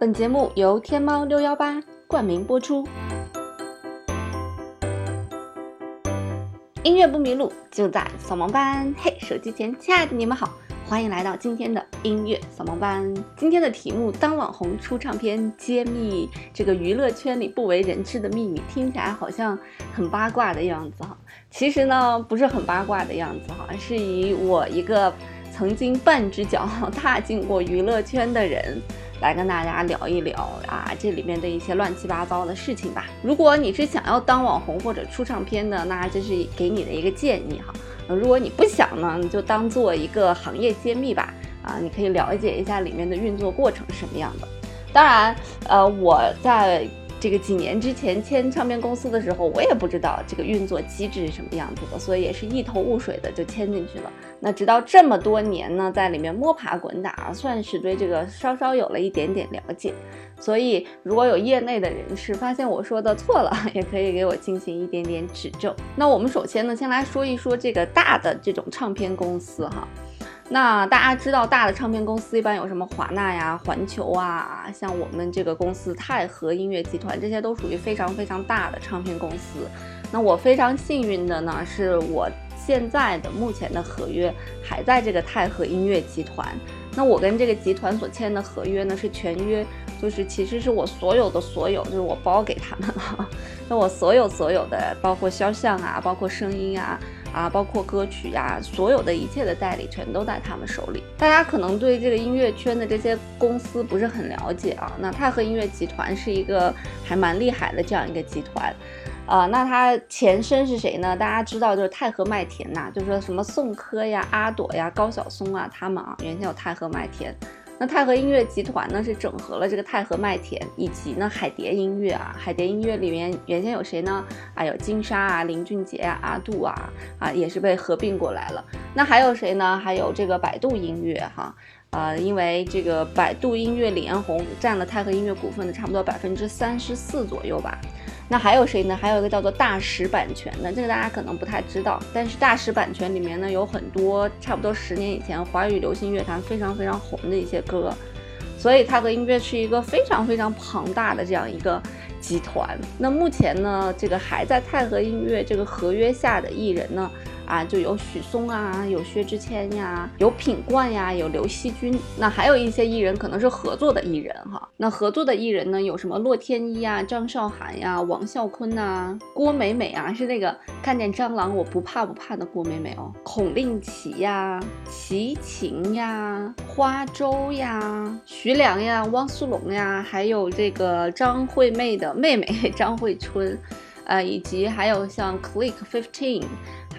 本节目由天猫六幺八冠名播出。音乐不迷路，就在扫盲班。嘿，手机前亲爱的你们好，欢迎来到今天的音乐扫盲班。今天的题目：当网红出唱片，揭秘这个娱乐圈里不为人知的秘密。听起来好像很八卦的样子哈，其实呢不是很八卦的样子哈，是以我一个曾经半只脚 踏进过娱乐圈的人。来跟大家聊一聊啊，这里面的一些乱七八糟的事情吧。如果你是想要当网红或者出唱片的，那这是给你的一个建议哈。如果你不想呢，你就当做一个行业揭秘吧。啊，你可以了解一下里面的运作过程是什么样的。当然，呃，我在。这个几年之前签唱片公司的时候，我也不知道这个运作机制是什么样子的，所以也是一头雾水的就签进去了。那直到这么多年呢，在里面摸爬滚打，算是对这个稍稍有了一点点了解。所以如果有业内的人士发现我说的错了，也可以给我进行一点点指正。那我们首先呢，先来说一说这个大的这种唱片公司哈。那大家知道大的唱片公司一般有什么华纳呀、环球啊，像我们这个公司泰和音乐集团，这些都属于非常非常大的唱片公司。那我非常幸运的呢，是我现在的目前的合约还在这个泰和音乐集团。那我跟这个集团所签的合约呢是全约，就是其实是我所有的所有，就是我包给他们了。那我所有所有的，包括肖像啊，包括声音啊。啊，包括歌曲呀，所有的一切的代理全都在他们手里。大家可能对这个音乐圈的这些公司不是很了解啊。那泰和音乐集团是一个还蛮厉害的这样一个集团，啊，那它前身是谁呢？大家知道就是泰和麦田呐，就是说什么宋柯呀、阿朵呀、高晓松啊，他们啊，原先有泰和麦田。那泰和音乐集团呢，是整合了这个泰和麦田以及呢海蝶音乐啊。海蝶音乐里面原先有谁呢？啊，有金莎啊、林俊杰啊、阿杜啊，啊也是被合并过来了。那还有谁呢？还有这个百度音乐哈，呃，因为这个百度音乐李彦宏占了泰和音乐股份的差不多百分之三十四左右吧。那还有谁呢？还有一个叫做大石版权的，这个大家可能不太知道。但是大石版权里面呢，有很多差不多十年以前华语流行乐坛非常非常红的一些歌，所以它的音乐是一个非常非常庞大的这样一个集团。那目前呢，这个还在泰和音乐这个合约下的艺人呢？啊，就有许嵩啊，有薛之谦呀，有品冠呀，有刘惜君，那还有一些艺人可能是合作的艺人哈。那合作的艺人呢，有什么洛天依呀、张韶涵呀、王啸坤呐、郭美美啊，是那个看见蟑螂我不怕不怕的郭美美哦。孔令奇呀、齐秦呀、花粥呀、徐良呀、汪苏泷呀，还有这个张惠妹的妹妹 张惠春，呃，以及还有像 Click Fifteen。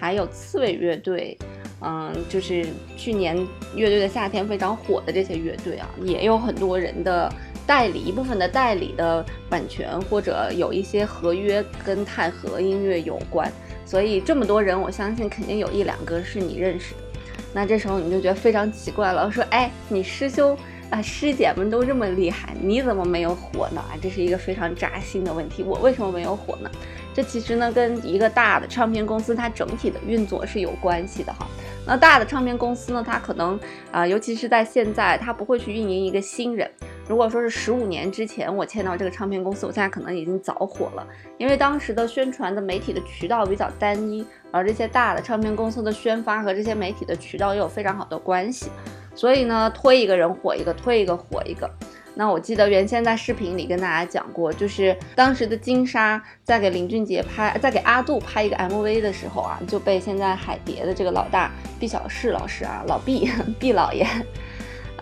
还有刺猬乐队，嗯，就是去年乐队的夏天非常火的这些乐队啊，也有很多人的代理，一部分的代理的版权或者有一些合约跟泰和音乐有关，所以这么多人，我相信肯定有一两个是你认识的。那这时候你就觉得非常奇怪了，说，哎，你师兄啊师姐们都这么厉害，你怎么没有火呢？啊，这是一个非常扎心的问题，我为什么没有火呢？这其实呢，跟一个大的唱片公司它整体的运作是有关系的哈。那大的唱片公司呢，它可能啊，尤其是在现在，它不会去运营一个新人。如果说是十五年之前我签到这个唱片公司，我现在可能已经早火了，因为当时的宣传的媒体的渠道比较单一，而这些大的唱片公司的宣发和这些媒体的渠道又有非常好的关系，所以呢，推一个人火一个，推一个火一个。那我记得原先在视频里跟大家讲过，就是当时的金莎在给林俊杰拍，在给阿杜拍一个 MV 的时候啊，就被现在海蝶的这个老大毕小世老师啊，老毕 毕老爷。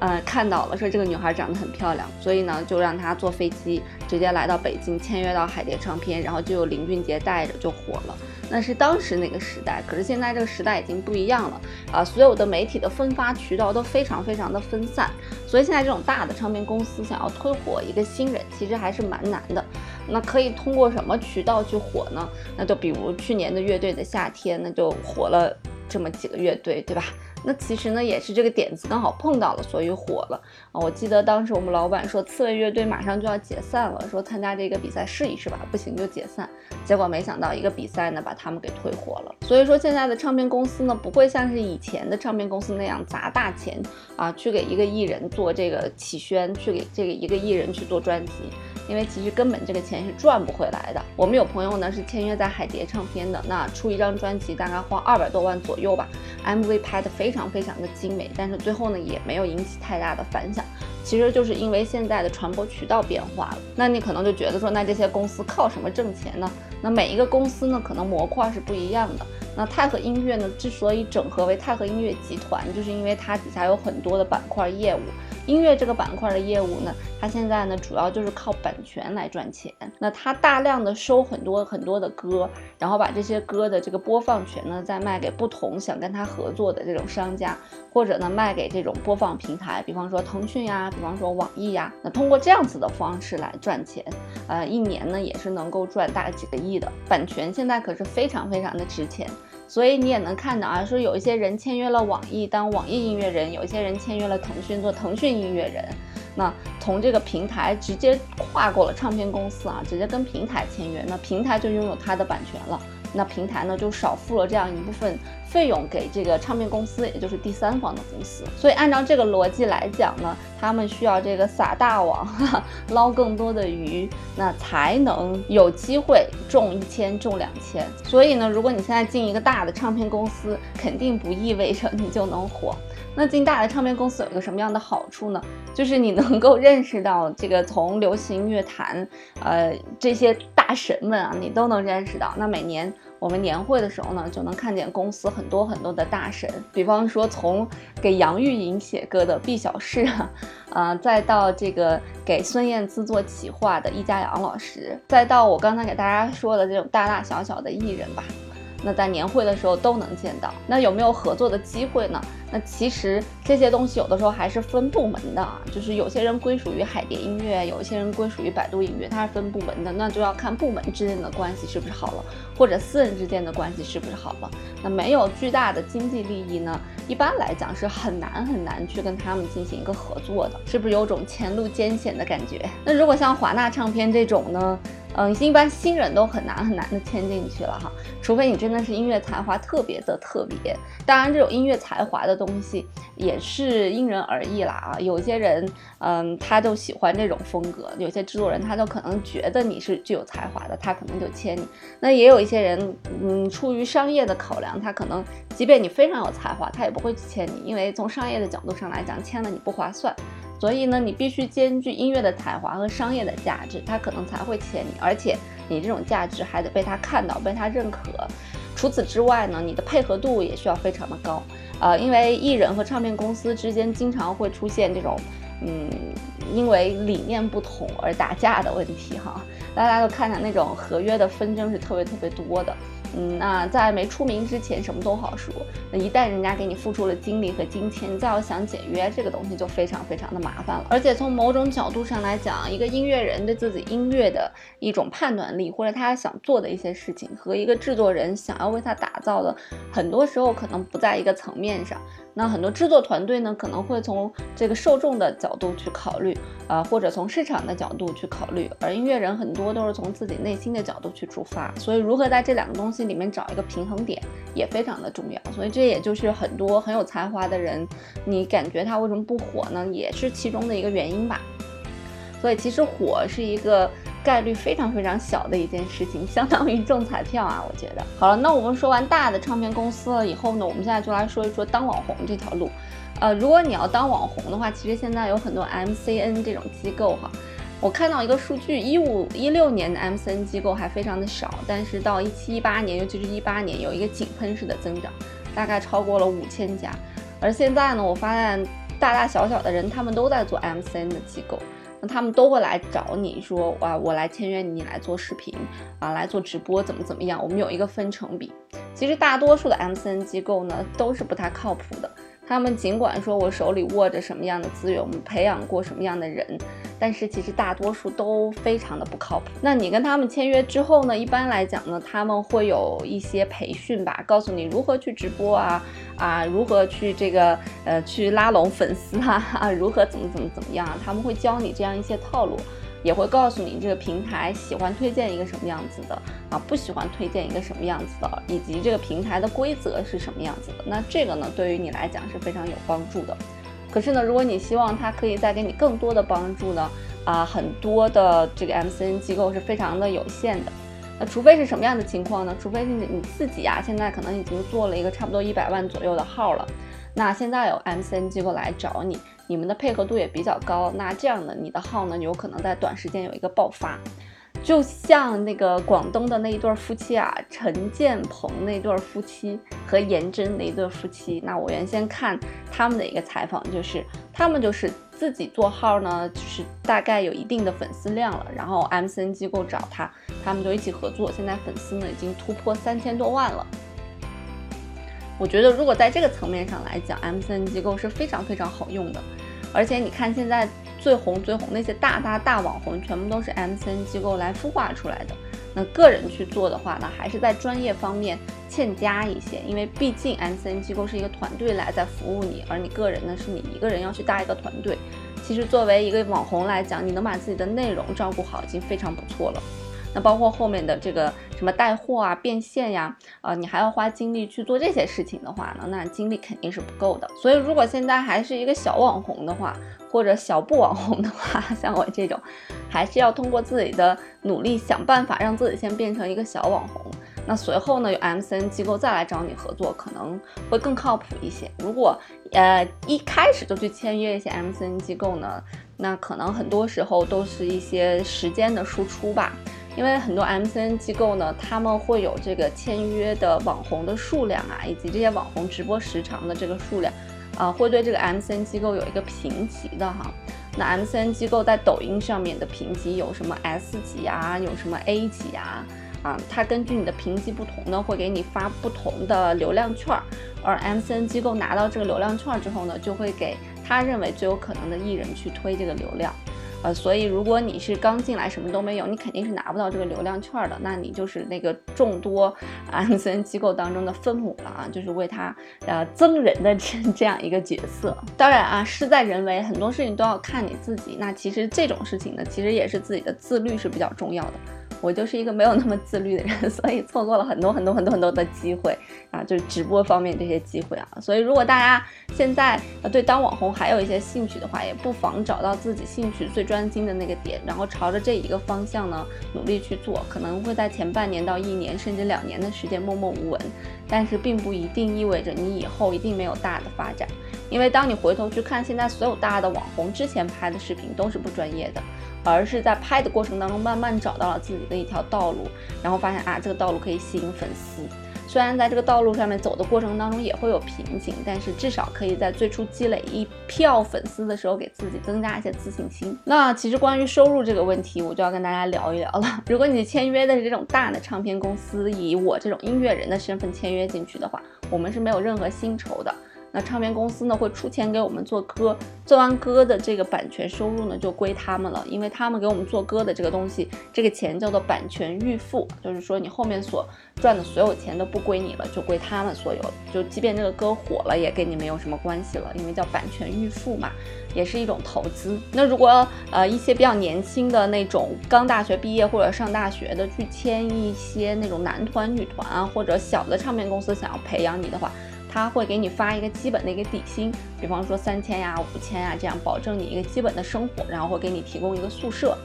呃，看到了，说这个女孩长得很漂亮，所以呢，就让她坐飞机直接来到北京签约到海蝶唱片，然后就有林俊杰带着就火了。那是当时那个时代，可是现在这个时代已经不一样了啊！所有的媒体的分发渠道都非常非常的分散，所以现在这种大的唱片公司想要推火一个新人，其实还是蛮难的。那可以通过什么渠道去火呢？那就比如去年的乐队的夏天，那就火了。这么几个乐队，对吧？那其实呢，也是这个点子刚好碰到了，所以火了啊！我记得当时我们老板说，刺猬乐队马上就要解散了，说参加这个比赛试一试吧，不行就解散。结果没想到一个比赛呢，把他们给推火了。所以说现在的唱片公司呢，不会像是以前的唱片公司那样砸大钱啊，去给一个艺人做这个企宣，去给这个一个艺人去做专辑。因为其实根本这个钱是赚不回来的。我们有朋友呢是签约在海蝶唱片的，那出一张专辑大概花二百多万左右吧，MV 拍的非非常非常的精美，但是最后呢也没有引起太大的反响。其实就是因为现在的传播渠道变化了。那你可能就觉得说，那这些公司靠什么挣钱呢？那每一个公司呢可能模块是不一样的。那泰和音乐呢之所以整合为泰和音乐集团，就是因为它底下有很多的板块业务。音乐这个板块的业务呢，它现在呢主要就是靠版权来赚钱。那它大量的收很多很多的歌，然后把这些歌的这个播放权呢再卖给不同想跟他合作的这种商家，或者呢卖给这种播放平台，比方说腾讯呀，比方说网易呀。那通过这样子的方式来赚钱，呃，一年呢也是能够赚大几个亿的。版权现在可是非常非常的值钱。所以你也能看到啊，说有一些人签约了网易当网易音乐人，有一些人签约了腾讯做腾讯音乐人，那从这个平台直接跨过了唱片公司啊，直接跟平台签约，那平台就拥有它的版权了。那平台呢就少付了这样一部分费用给这个唱片公司，也就是第三方的公司。所以按照这个逻辑来讲呢，他们需要这个撒大网，哈 哈捞更多的鱼，那才能有机会中一千中两千。所以呢，如果你现在进一个大的唱片公司，肯定不意味着你就能火。那进大的唱片公司有一个什么样的好处呢？就是你能够认识到这个从流行乐坛，呃这些大神们啊，你都能认识到。那每年我们年会的时候呢，就能看见公司很多很多的大神，比方说从给杨钰莹写歌的毕小世啊，呃，再到这个给孙燕姿做企划的易家扬老师，再到我刚才给大家说的这种大大小小的艺人吧。那在年会的时候都能见到，那有没有合作的机会呢？那其实这些东西有的时候还是分部门的啊，就是有些人归属于海蝶音乐，有一些人归属于百度音乐，它是分部门的，那就要看部门之间的关系是不是好了，或者私人之间的关系是不是好了。那没有巨大的经济利益呢，一般来讲是很难很难去跟他们进行一个合作的，是不是有种前路艰险的感觉？那如果像华纳唱片这种呢？嗯，一般新人都很难很难的签进去了哈，除非你真的是音乐才华特别的特别。当然，这种音乐才华的东西也是因人而异啦啊。有些人，嗯，他就喜欢这种风格；有些制作人，他就可能觉得你是具有才华的，他可能就签你。那也有一些人，嗯，出于商业的考量，他可能即便你非常有才华，他也不会去签你，因为从商业的角度上来讲，签了你不划算。所以呢，你必须兼具音乐的才华和商业的价值，他可能才会签你，而且你这种价值还得被他看到、被他认可。除此之外呢，你的配合度也需要非常的高。呃，因为艺人和唱片公司之间经常会出现这种，嗯，因为理念不同而打架的问题哈。大家都看到那种合约的纷争是特别特别多的。嗯，那在没出名之前，什么都好说。那一旦人家给你付出了精力和金钱，再要想解约，这个东西就非常非常的麻烦了。而且从某种角度上来讲，一个音乐人对自己音乐的一种判断力，或者他想做的一些事情，和一个制作人想要为他打造的，很多时候可能不在一个层面上。那很多制作团队呢，可能会从这个受众的角度去考虑，啊，或者从市场的角度去考虑，而音乐人很多都是从自己内心的角度去出发，所以如何在这两个东西里面找一个平衡点，也非常的重要。所以这也就是很多很有才华的人，你感觉他为什么不火呢？也是其中的一个原因吧。所以其实火是一个。概率非常非常小的一件事情，相当于中彩票啊！我觉得 好了，那我们说完大的唱片公司了以后呢，我们现在就来说一说当网红这条路。呃，如果你要当网红的话，其实现在有很多 MCN 这种机构哈。我看到一个数据，一五一六年的 MCN 机构还非常的少，但是到一七一八年，尤其是一八年，有一个井喷式的增长，大概超过了五千家。而现在呢，我发现大大小小的人他们都在做 MCN 的机构。那他们都会来找你说，啊，我来签约你，来做视频啊，来做直播，怎么怎么样？我们有一个分成比。其实大多数的 MCN 机构呢，都是不太靠谱的。他们尽管说我手里握着什么样的资源，我们培养过什么样的人，但是其实大多数都非常的不靠谱。那你跟他们签约之后呢？一般来讲呢，他们会有一些培训吧，告诉你如何去直播啊啊，如何去这个呃去拉拢粉丝啊 啊，如何怎么怎么怎么样啊，他们会教你这样一些套路。也会告诉你这个平台喜欢推荐一个什么样子的啊，不喜欢推荐一个什么样子的，以及这个平台的规则是什么样子的。那这个呢，对于你来讲是非常有帮助的。可是呢，如果你希望它可以再给你更多的帮助呢，啊，很多的这个 MCN 机构是非常的有限的。那除非是什么样的情况呢？除非是你自己啊，现在可能已经做了一个差不多一百万左右的号了。那现在有 MCN 机构来找你，你们的配合度也比较高，那这样呢，你的号呢有可能在短时间有一个爆发，就像那个广东的那一对夫妻啊，陈建鹏那对夫妻和颜真那对夫妻。那我原先看他们的一个采访，就是他们就是自己做号呢，就是大概有一定的粉丝量了，然后 MCN 机构找他，他们就一起合作，现在粉丝呢已经突破三千多万了。我觉得，如果在这个层面上来讲，MCN 机构是非常非常好用的。而且你看，现在最红最红那些大大大网红，全部都是 MCN 机构来孵化出来的。那个人去做的话呢，还是在专业方面欠佳一些，因为毕竟 MCN 机构是一个团队来在服务你，而你个人呢，是你一个人要去搭一个团队。其实作为一个网红来讲，你能把自己的内容照顾好，已经非常不错了。那包括后面的这个什么带货啊、变现呀，呃，你还要花精力去做这些事情的话呢，那精力肯定是不够的。所以，如果现在还是一个小网红的话，或者小不网红的话，像我这种，还是要通过自己的努力想办法让自己先变成一个小网红。那随后呢，有 MCN 机构再来找你合作，可能会更靠谱一些。如果呃一开始就去签约一些 MCN 机构呢，那可能很多时候都是一些时间的输出吧。因为很多 MCN 机构呢，他们会有这个签约的网红的数量啊，以及这些网红直播时长的这个数量，啊，会对这个 MCN 机构有一个评级的哈。那 MCN 机构在抖音上面的评级有什么 S 级啊，有什么 A 级啊？啊，它根据你的评级不同呢，会给你发不同的流量券儿。而 MCN 机构拿到这个流量券儿之后呢，就会给他认为最有可能的艺人去推这个流量。呃，所以如果你是刚进来什么都没有，你肯定是拿不到这个流量券的，那你就是那个众多 MCN 机构当中的分母了啊，就是为他呃增人的这这样一个角色。当然啊，事在人为，很多事情都要看你自己。那其实这种事情呢，其实也是自己的自律是比较重要的。我就是一个没有那么自律的人，所以错过了很多很多很多很多的机会啊，就是直播方面这些机会啊。所以如果大家现在呃对当网红还有一些兴趣的话，也不妨找到自己兴趣最专精的那个点，然后朝着这一个方向呢努力去做。可能会在前半年到一年甚至两年的时间默默无闻，但是并不一定意味着你以后一定没有大的发展。因为当你回头去看现在所有大的网红之前拍的视频都是不专业的。而是在拍的过程当中，慢慢找到了自己的一条道路，然后发现啊，这个道路可以吸引粉丝。虽然在这个道路上面走的过程当中也会有瓶颈，但是至少可以在最初积累一票粉丝的时候，给自己增加一些自信心。那其实关于收入这个问题，我就要跟大家聊一聊了。如果你签约的是这种大的唱片公司，以我这种音乐人的身份签约进去的话，我们是没有任何薪酬的。那唱片公司呢会出钱给我们做歌，做完歌的这个版权收入呢就归他们了，因为他们给我们做歌的这个东西，这个钱叫做版权预付，就是说你后面所赚的所有钱都不归你了，就归他们所有了。就即便这个歌火了，也跟你没有什么关系了，因为叫版权预付嘛，也是一种投资。那如果呃一些比较年轻的那种刚大学毕业或者上大学的去签一些那种男团、女团啊，或者小的唱片公司想要培养你的话。他会给你发一个基本的一个底薪，比方说三千呀、五千呀，这样保证你一个基本的生活，然后会给你提供一个宿舍，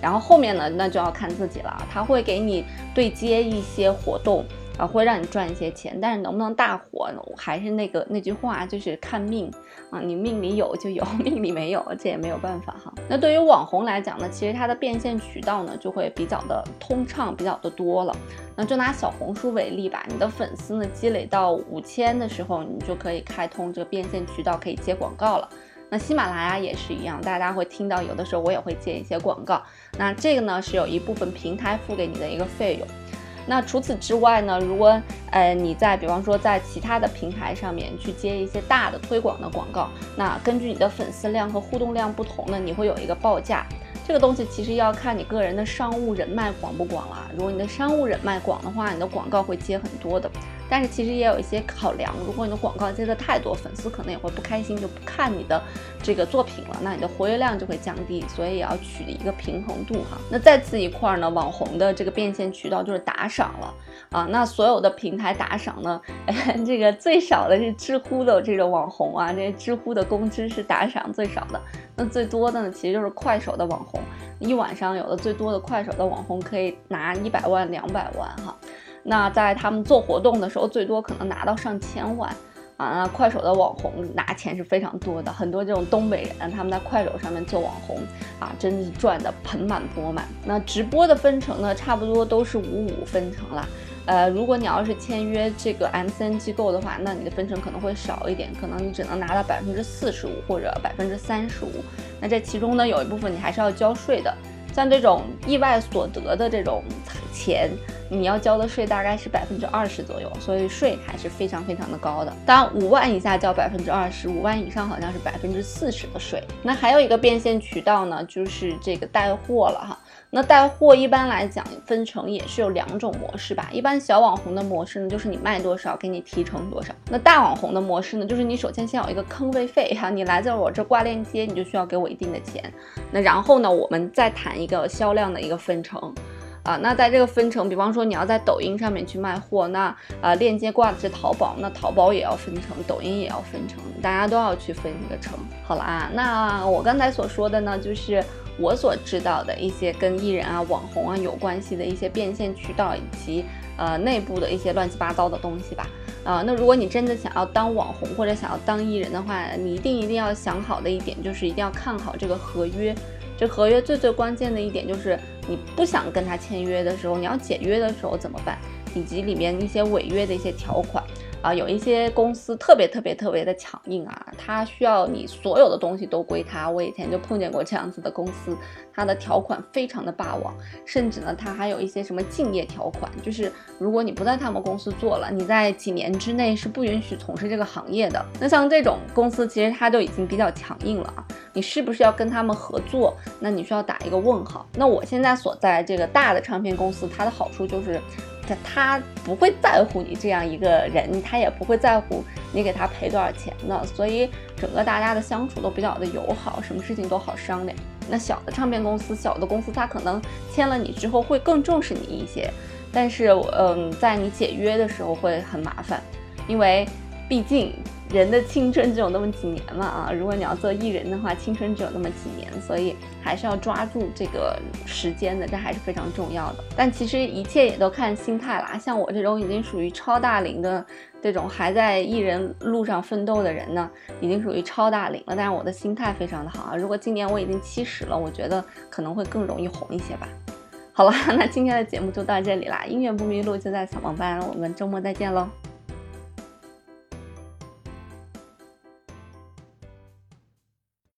然后后面呢，那就要看自己了。他会给你对接一些活动。啊，会让你赚一些钱，但是能不能大火呢，还是那个那句话，就是看命啊。你命里有就有，命里没有，这也没有办法哈。那对于网红来讲呢，其实它的变现渠道呢就会比较的通畅，比较的多了。那就拿小红书为例吧，你的粉丝呢积累到五千的时候，你就可以开通这个变现渠道，可以接广告了。那喜马拉雅也是一样，大家会听到有的时候我也会接一些广告。那这个呢是有一部分平台付给你的一个费用。那除此之外呢，如果呃你在比方说在其他的平台上面去接一些大的推广的广告，那根据你的粉丝量和互动量不同呢，你会有一个报价。这个东西其实要看你个人的商务人脉广不广了。如果你的商务人脉广的话，你的广告会接很多的。但是其实也有一些考量，如果你的广告接的太多，粉丝可能也会不开心，就不看你的这个作品了，那你的活跃量就会降低，所以也要取一个平衡度哈。那再次一块儿呢，网红的这个变现渠道就是打赏了啊。那所有的平台打赏呢，这个最少的是知乎的这个网红啊，这知乎的工资是打赏最少的。那最多的呢，其实就是快手的网红，一晚上有的最多的快手的网红可以拿一百万、两百万哈。那在他们做活动的时候，最多可能拿到上千万啊！那快手的网红拿钱是非常多的，很多这种东北人他们在快手上面做网红啊，真的是赚的盆满钵满。那直播的分成呢，差不多都是五五分成了。呃，如果你要是签约这个 MCN 机构的话，那你的分成可能会少一点，可能你只能拿到百分之四十五或者百分之三十五。那这其中呢，有一部分你还是要交税的。像这种意外所得的这种钱，你要交的税大概是百分之二十左右，所以税还是非常非常的高的。当然，五万以下交百分之二十五万以上好像是百分之四十的税。那还有一个变现渠道呢，就是这个带货了哈。那带货一般来讲分成也是有两种模式吧。一般小网红的模式呢，就是你卖多少给你提成多少。那大网红的模式呢，就是你首先先有一个坑位费哈，你来在我这挂链接，你就需要给我一定的钱。那然后呢，我们再谈一个销量的一个分成。啊，那在这个分成，比方说你要在抖音上面去卖货，那呃链接挂的是淘宝，那淘宝也要分成，抖音也要分成，大家都要去分一个成。好了啊，那我刚才所说的呢，就是我所知道的一些跟艺人啊、网红啊有关系的一些变现渠道以及呃内部的一些乱七八糟的东西吧。啊，那如果你真的想要当网红或者想要当艺人的话，你一定一定要想好的一点就是一定要看好这个合约。这合约最最关键的一点就是，你不想跟他签约的时候，你要解约的时候怎么办？以及里面一些违约的一些条款。啊，有一些公司特别特别特别的强硬啊，他需要你所有的东西都归他。我以前就碰见过这样子的公司，它的条款非常的霸王，甚至呢，它还有一些什么竞业条款，就是如果你不在他们公司做了，你在几年之内是不允许从事这个行业的。那像这种公司，其实它就已经比较强硬了啊，你是不是要跟他们合作？那你需要打一个问号。那我现在所在这个大的唱片公司，它的好处就是。他不会在乎你这样一个人，他也不会在乎你给他赔多少钱的，所以整个大家的相处都比较的友好，什么事情都好商量。那小的唱片公司、小的公司，他可能签了你之后会更重视你一些，但是嗯，在你解约的时候会很麻烦，因为毕竟。人的青春只有那么几年嘛啊！如果你要做艺人的话，青春只有那么几年，所以还是要抓住这个时间的，这还是非常重要的。但其实一切也都看心态啦。像我这种已经属于超大龄的这种还在艺人路上奋斗的人呢，已经属于超大龄了。但是我的心态非常的好啊。如果今年我已经七十了，我觉得可能会更容易红一些吧。好了，那今天的节目就到这里啦。音乐不迷路就在小萌班，我们周末再见喽。